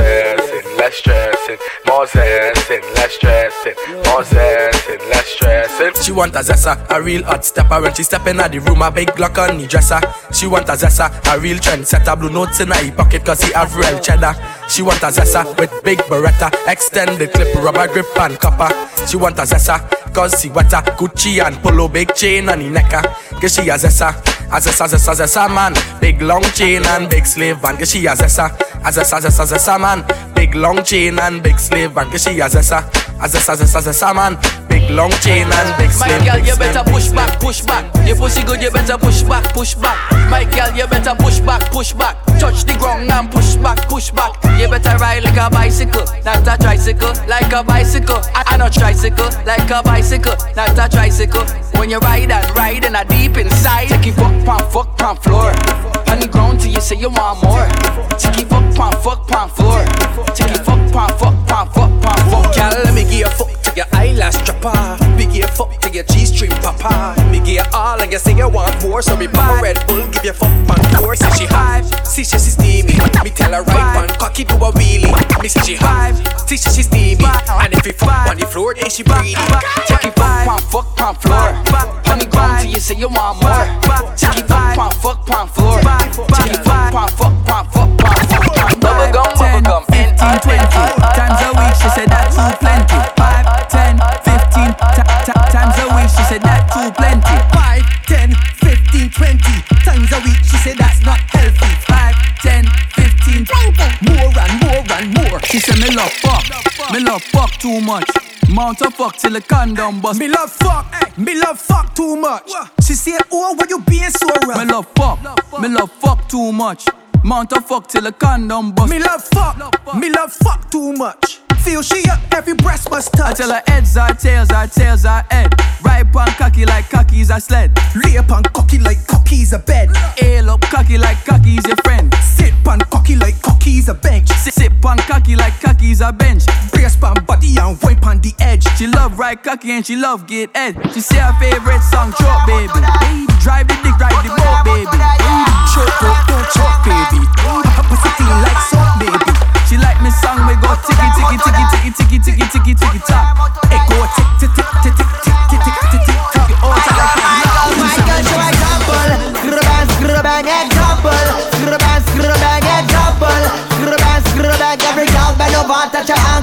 less stressing, more zesting, less stressing, more zesting, less stressing.
She want a zessa, a real hot stepper. When she step in the room, a big Glock on the dresser. She want a zessa, a real trend setter. Blue notes in her pocket cause he have real cheddar. She want a zessa with big beretta Extended clip, rubber grip and copper. She want a zessa cause she wetter Gucci and polo, big chain on the necker Cause she a zessa, a zessa, zessa, zessa man Big long chain and big slave van Cause she a zessa, a zessa, zessa, zessa man Big long chain and big slave van Cause she a zessa, a zessa, zessa, zessa man Big long chain and big
My girl, you better push back, push back. Your pussy good, you better push back, push back. My girl, you better push back, push back. Touch the ground and push back, push back. You better ride like a bicycle, not a tricycle, like a bicycle. I, I not tricycle, like a bicycle, not a tricycle. When you ride and ride and a deep inside, take it fuck, pon, fuck, pon floor. On the ground till you say you want more. Take it fuck, pon, fuck, pon floor. Take it fuck, pon, fuck, pon, fuck, pon, fuck. Girl, let me give you fuck to your eyelash dropper. Me give you fuck to your G-string papa. Me give you all and you say you want more. So me a Red Bull, give you fuck pan four. Say she hot, see she steamy. Me tell her right pan, cocky do a wheelie. Me say she hot, see she she steamy. And if you fuck on the floor, then she breathe. Take it fuck pan, fuck pan floor. On the ground till you say you want more. Take it fuck pan, fuck pan floor.
She said me love fuck, me love fuck too much. Mount a fuck till the condom bust.
Me love fuck, me love fuck too much. She say, oh, why you being so rough?
Me love fuck, me love fuck too much. Mount a fuck till the condom bust.
Me love fuck, me love fuck too much. Feel she up, every breast must touch.
I tell her heads are tails, are tails are head. Right on cocky like cocky is a sled.
Lay upon cocky like cocky is a bed.
Ail up cocky like cocky a friend.
Sit on cocky like cocky is a bench.
Sit, sit on cocky like cocky is a bench.
Brace pan body and wipe on the edge.
She love right cocky and she love get head. She say her favorite song, Choke Baby. Drive the dick, drive the boat, baby.
Choke, don't, choke, baby. Her pussy clean like soap, baby
me song we go ticky ticky ticky ticky ticky ticky ticky ticky tock.
It go tick tick tick tick tick tick tick tick tick tick
tock. It all tick like
that. My
girl, show example. Scrubban, scrubban, example. Scrubban, scrubban, example. Scrubban, scrubban, every girl bend over, touch
her hand.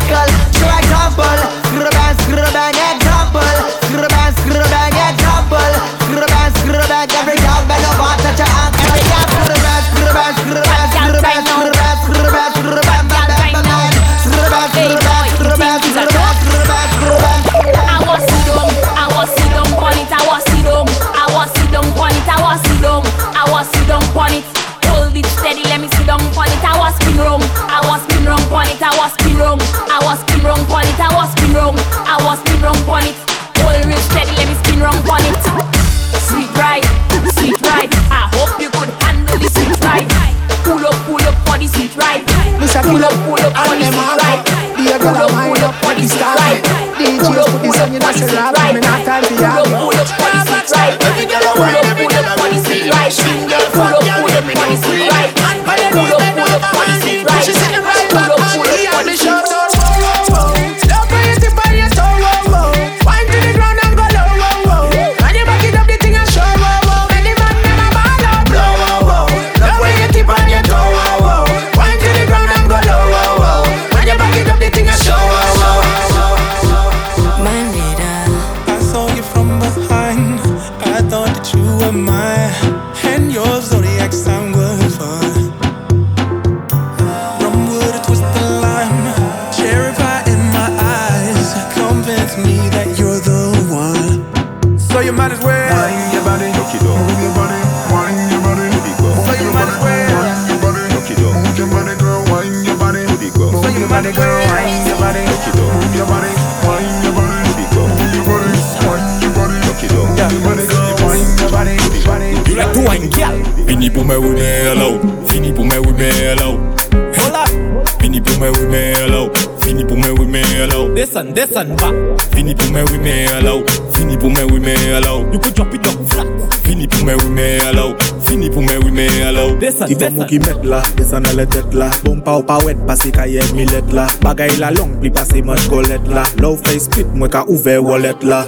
san ba. Fini pou men wime alaw Fini pou men wime alaw You could drop it up flat. Fini pou men wime alaw Fini pou men wime alaw Desan, desan
Ti kon mou ki met la Desan ale tet la. Bon pa ou pa wet Pase kaye milet la. Bagay la long Pli pase manj kolet la. Low face pit Mwen ka ouve wallet la.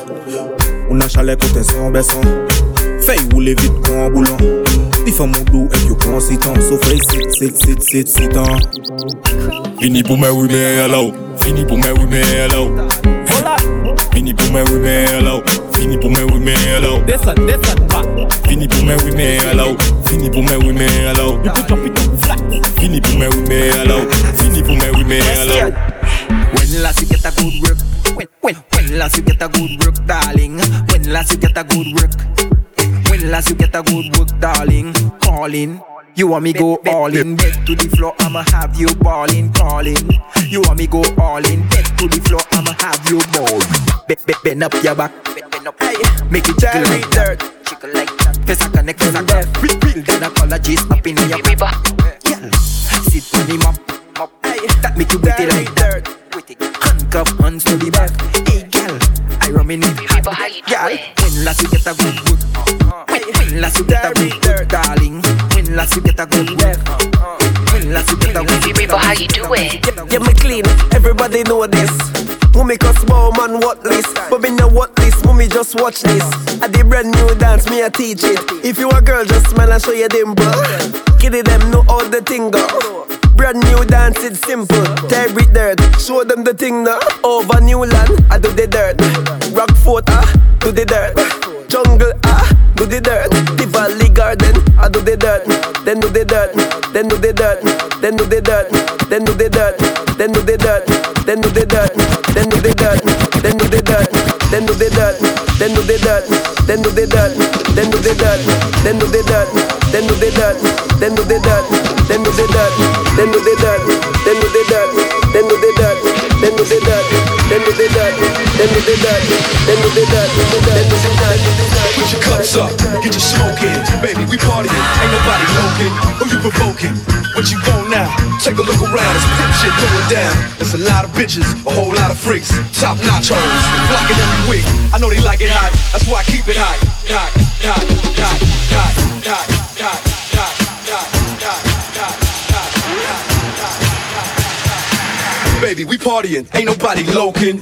Ou nan chale kote se yon beson. Fey roule vit kon boulon. Li fèm ou do ek So fè sit, sit, sit, sit, sitan
Vini pou mè wè mè yalaw Vini pou mè wè mè yalaw Vini pou mè wè mè yalaw Vini pou mè wè mè yalaw Desan, desan, ba Vini pou mè wè mè yalaw Vini pou mè wè mè yalaw Vini pou mè wè mè yalaw Vini pou
When last you get a good work When, when, when last you get a good work darling. When last you get a good work. When last you get a good work, darling? Calling. You want me go all in, bed to the floor, I'ma have you balling, calling. You want me go all in, bed to the floor, I'ma have you ball. Be, be, bend up your back, bend up, hey. make it jiggle like dirt, jiggle like that. Face a connect, face a connect. Real, real gynecologist up in your back. Yeah, sit on the mop, mop, hey. That make you witty like dirt. Handcuff hands to the back. Hey, girl, I reminisce. Girl, when last you get a good work? When, when last you get a good work, darling? When last you get a good work? When last you get a good work?
how you do it?
Yeah, me clean, everybody know this. Mummy cause small man what list But me no what list, mummy just watch this? I did brand new dance, me I teach it. If you a girl, just smile and show your dimple. Kitty them know how the thing go Brand new dance, it's simple. Tear it dirt, show them the thing now Over Newland, I do the dirt. Rockfort, ah, do the dirt. Jungle, ah, do the dirt Tivoli Garden, I do the dirt Then do the dirt, then do the dirt Then do the dirt, then do the dirt Then do the dirt, then do the dirt Then do the dirt, then do the dirt Then do the dirt, then do the dirt Then do the dirt, then do the dirt Then do the dirt, then do the dirt Then do the dirt, then do the dirt Then do the dirt, then do the dirt Then do the dirt, then do the dirt Then do the dirt, then do the dirt Then do the dirt, then do the dirt
Put your cups up, get your smoke in. Baby, we partying, ain't nobody looking. Who you provoking? What you want now? Take a look around, it's pimp shit going down. There's a lot of bitches, a whole lot of freaks. Top notch hoes, flocking every week. I know they like it hot, that's why I keep it hot. Hot, hot, hot, hot, hot, hot, hot, hot, hot, hot, hot. Baby, we partying, ain't nobody loking.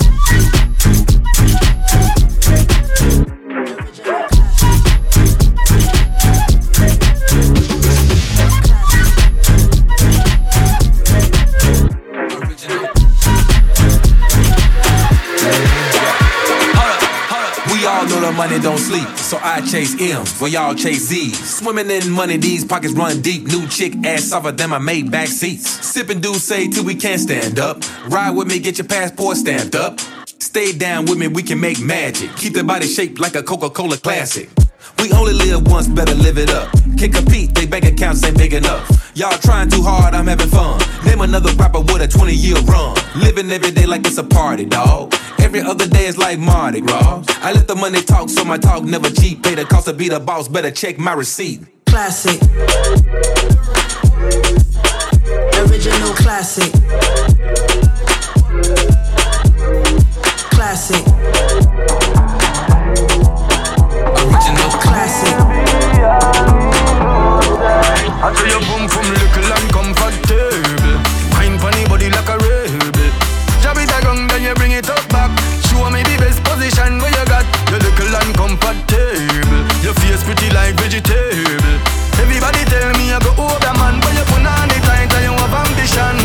Hustler money don't sleep, so I chase M's when y'all chase Z's. Swimming in money, these pockets run deep. New chick ass softer than my made back seats. Sipping say till we can't stand up. Ride with me, get your passport stamped up. Stay down with me, we can make magic. Keep the body shaped like a Coca-Cola classic. We only live once, better live it up. Can't compete, they bank accounts ain't big enough. Y'all trying too hard, I'm having fun. Name another rapper with a 20 year run. Living every day like it's a party, dog. Every other day is like Mardi Gras. I let the money talk, so my talk never cheap. Pay the cost to be the boss, better check my receipt.
Classic. Original classic. Classic. Original classic.
I tell you boom from little and comfortable. Wine funny body like a rebel. Jab it a gun, then you bring it up back. Show me the best position where you got. You little and comfortable. Your face pretty like vegetable. Everybody tell me I go over man, but you put on the tight and you have ambition.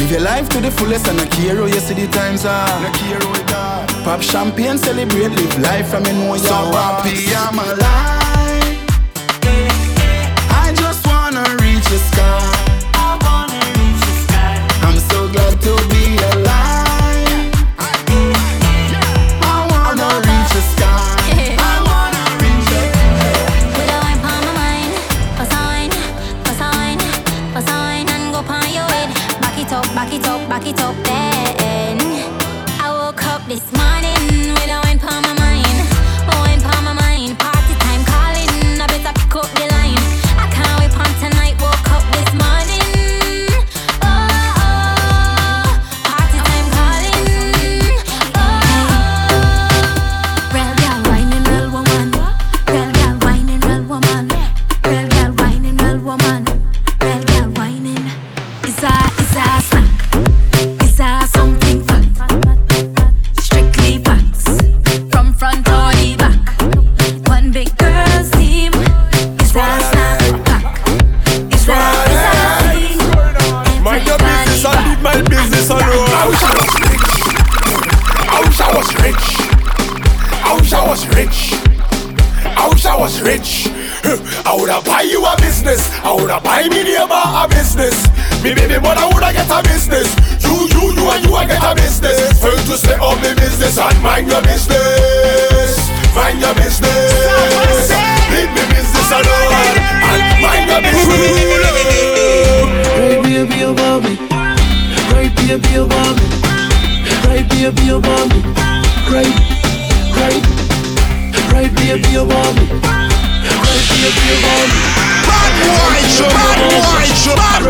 Live your life to the fullest and a care how you see the times are. No care how it. Pop champagne, celebrate, live life from me know you're
happy I'm alive.
The sky.
I wanna reach the sky.
I'm so glad to be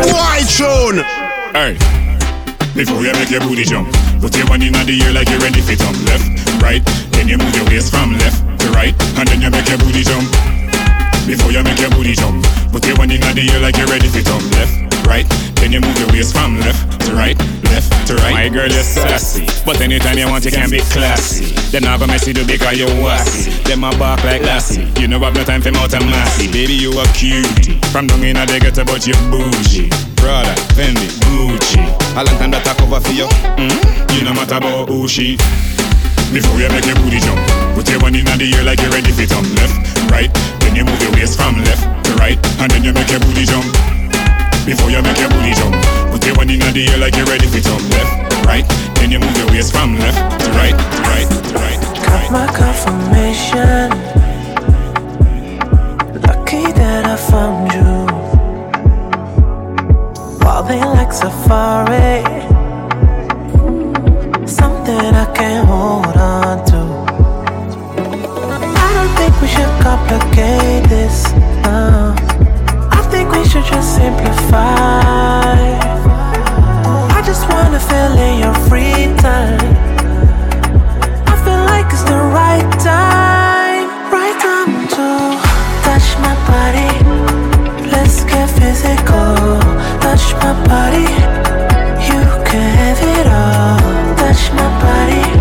boy tune.
Hey, before you make your booty jump, put your one in the air like you're ready for jump. Left, right, then you move your waist from left to right, and then you make your booty jump. Before you make your booty jump, put your one in the air like you're ready for jump. Left, right, then you move your waist from left to right, left to right. My girl, you're sassy, but anytime you want, you can be classy. Then I go messy do because you wassy. Then a bark like lassie. You know I've no time for mouth and massy. Baby, you a cutie. From down in a they get about you bougie. Prada, Fendi, Gucci. A long time that I cover for you. Mm? You no matter about who she. Before you make your booty jump, put your one in the air like you're ready for jump. Left, right, then you move your waist from left to right, and then you make your booty jump. Before you make your booty jump, put your one in the air like you're ready for jump. Left, right, then you move your waist from left to right, to right, to right.
Got my confirmation. Lucky that I found you. Ballin' like safari. Something I can't hold on to. I don't think we should complicate this. Should just simplify. I just wanna feel in your free time. I feel like it's the right time, right time to touch my body. Let's get physical. Touch my body. You can have it all. Touch my body.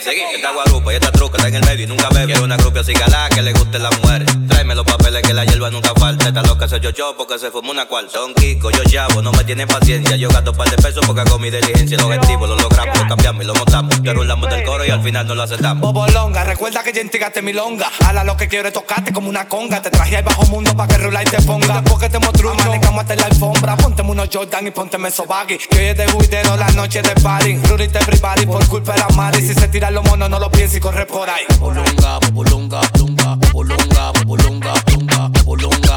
Ay, seguí, esta guarupa y esta
truca está en el medio y nunca bebe. Quiero una grupia así galá que le guste las mujeres. Tráeme los papeles que la hierba nunca falta. Esta loca se yo yo porque se fumó una cuarta. Don Kiko, yo llavo, no me tienen paciencia. Yo gasto un par de pesos porque hago mi diligencia. El objetivo lo logramos, lo cambiamos y lo montamos. Te rulamos del coro y al final no lo aceptamos.
Bobolonga, recuerda que ya entregaste mi longa. Hala lo que quiero es tocarte como una conga. Te traje al bajo mundo pa' que rula y te ponga. Después que te mostró manejamos hasta la alfombra. Pónteme unos Jordan y pónteme esos baggy. Que hoy es de juidero, la noche de party. Rurita everybody por culpa de la madre. Si se tiran los monos, no lo pienses y corre por ahí.
Bobolonga, bobolonga, bobolonga, bobolonga,
bolonga, bolonga, bolonga.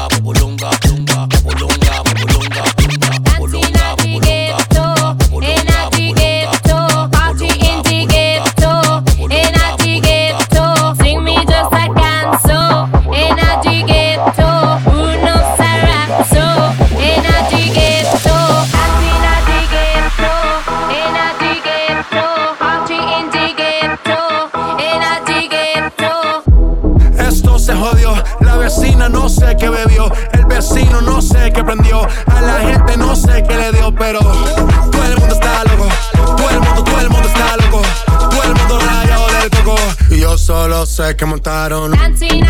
Sé que montaron
Dancing